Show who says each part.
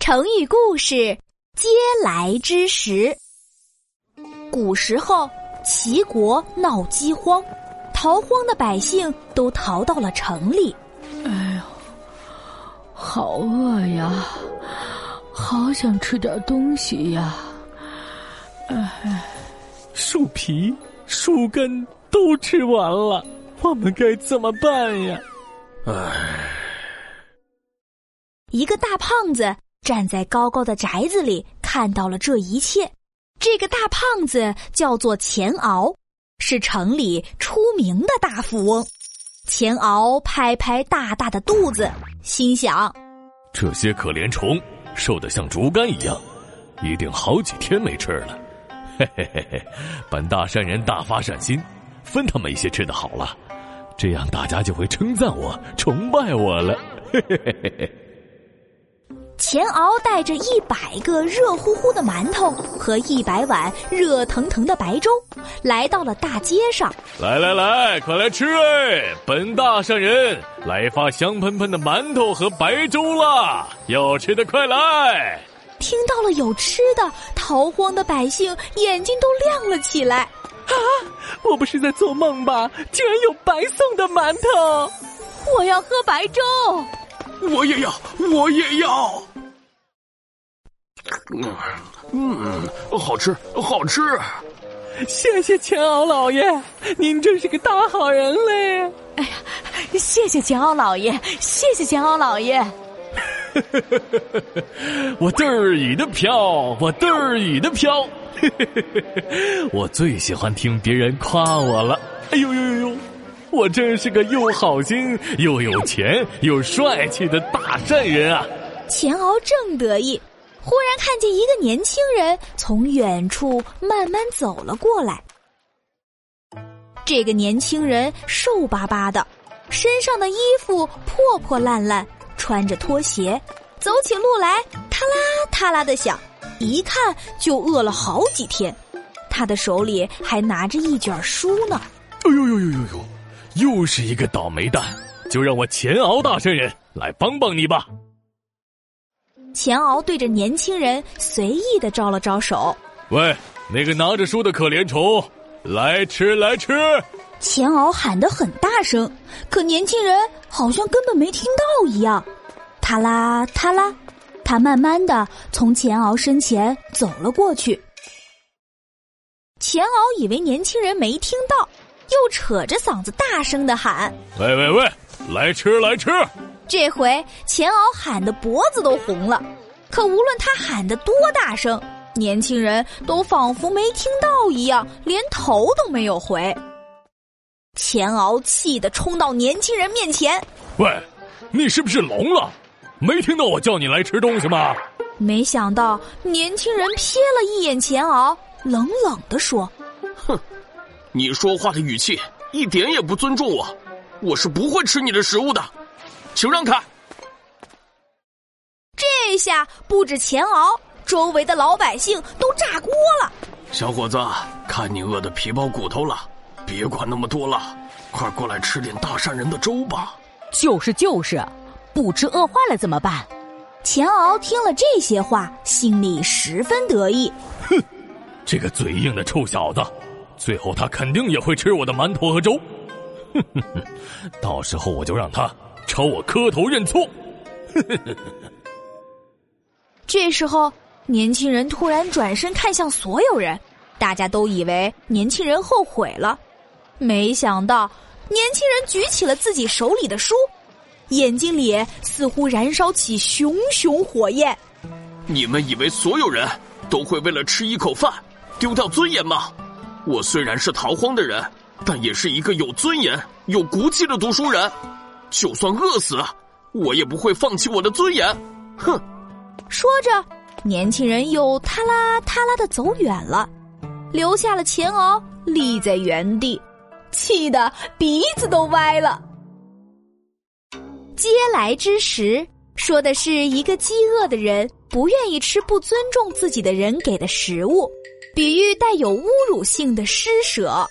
Speaker 1: 成语故事“嗟来之食”。古时候，齐国闹饥荒，逃荒的百姓都逃到了城里。
Speaker 2: 哎呦，好饿呀！好想吃点东西呀！
Speaker 3: 哎，树皮、树根都吃完了，我们该怎么办呀？
Speaker 4: 哎，
Speaker 1: 一个大胖子。站在高高的宅子里，看到了这一切。这个大胖子叫做钱敖，是城里出名的大富翁。钱敖拍拍大大的肚子，心想：
Speaker 4: 这些可怜虫瘦得像竹竿一样，一定好几天没吃了。嘿嘿嘿嘿，本大善人大发善心，分他们一些吃的好了，这样大家就会称赞我、崇拜我了。嘿嘿嘿嘿嘿。
Speaker 1: 钱敖带着一百个热乎乎的馒头和一百碗热腾腾的白粥，来到了大街上。
Speaker 4: 来来来，快来吃哎！本大善人来发香喷喷的馒头和白粥啦！要吃的快来！
Speaker 1: 听到了有吃的，逃荒的百姓眼睛都亮了起来。
Speaker 3: 啊！我不是在做梦吧？竟然有白送的馒头！
Speaker 1: 我要喝白粥！
Speaker 5: 我也要，我也要。嗯嗯，好吃，好吃。
Speaker 3: 谢谢钱敖老爷，您真是个大好人嘞！
Speaker 2: 哎呀，谢谢钱敖老爷，谢谢钱敖老爷。
Speaker 4: 我嘚儿以的飘，我嘚儿以的飘。我最喜欢听别人夸我了。哎呦呦呦呦！我真是个又好心又有钱又帅气的大善人啊！
Speaker 1: 钱敖正得意，忽然看见一个年轻人从远处慢慢走了过来。这个年轻人瘦巴巴的，身上的衣服破破烂烂，穿着拖鞋，走起路来嗒啦嗒啦的响，一看就饿了好几天。他的手里还拿着一卷书呢。
Speaker 4: 哎呦呦呦呦呦！又是一个倒霉蛋，就让我钱敖大圣人来帮帮你吧。
Speaker 1: 钱敖对着年轻人随意的招了招手：“
Speaker 4: 喂，那个拿着书的可怜虫，来吃来吃！”
Speaker 1: 钱敖喊得很大声，可年轻人好像根本没听到一样。他啦他啦，他慢慢的从钱敖身前走了过去。钱敖以为年轻人没听到。又扯着嗓子大声的喊：“
Speaker 4: 喂喂喂，来吃来吃！”
Speaker 1: 这回钱敖喊的脖子都红了，可无论他喊的多大声，年轻人都仿佛没听到一样，连头都没有回。钱敖气得冲到年轻人面前：“
Speaker 4: 喂，你是不是聋了？没听到我叫你来吃东西吗？”
Speaker 1: 没想到年轻人瞥了一眼钱敖，冷冷的说：“
Speaker 5: 哼。”你说话的语气一点也不尊重我，我是不会吃你的食物的，请让开。
Speaker 1: 这下不止钱敖，周围的老百姓都炸锅了。
Speaker 5: 小伙子，看你饿得皮包骨头了，别管那么多了，快过来吃点大善人的粥吧。
Speaker 2: 就是就是，不吃饿坏了怎么办？
Speaker 1: 钱敖听了这些话，心里十分得意。
Speaker 4: 哼，这个嘴硬的臭小子。最后，他肯定也会吃我的馒头和粥，哼哼哼！到时候我就让他朝我磕头认错。
Speaker 1: 这时候，年轻人突然转身看向所有人，大家都以为年轻人后悔了，没想到年轻人举起了自己手里的书，眼睛里似乎燃烧起熊熊火焰。
Speaker 5: 你们以为所有人都会为了吃一口饭丢掉尊严吗？我虽然是逃荒的人，但也是一个有尊严、有骨气的读书人。就算饿死，我也不会放弃我的尊严。哼！
Speaker 1: 说着，年轻人又嗒啦嗒啦的走远了，留下了钱敖立在原地，气得鼻子都歪了。嗟来之食，说的是一个饥饿的人不愿意吃不尊重自己的人给的食物。比喻带有侮辱性的施舍。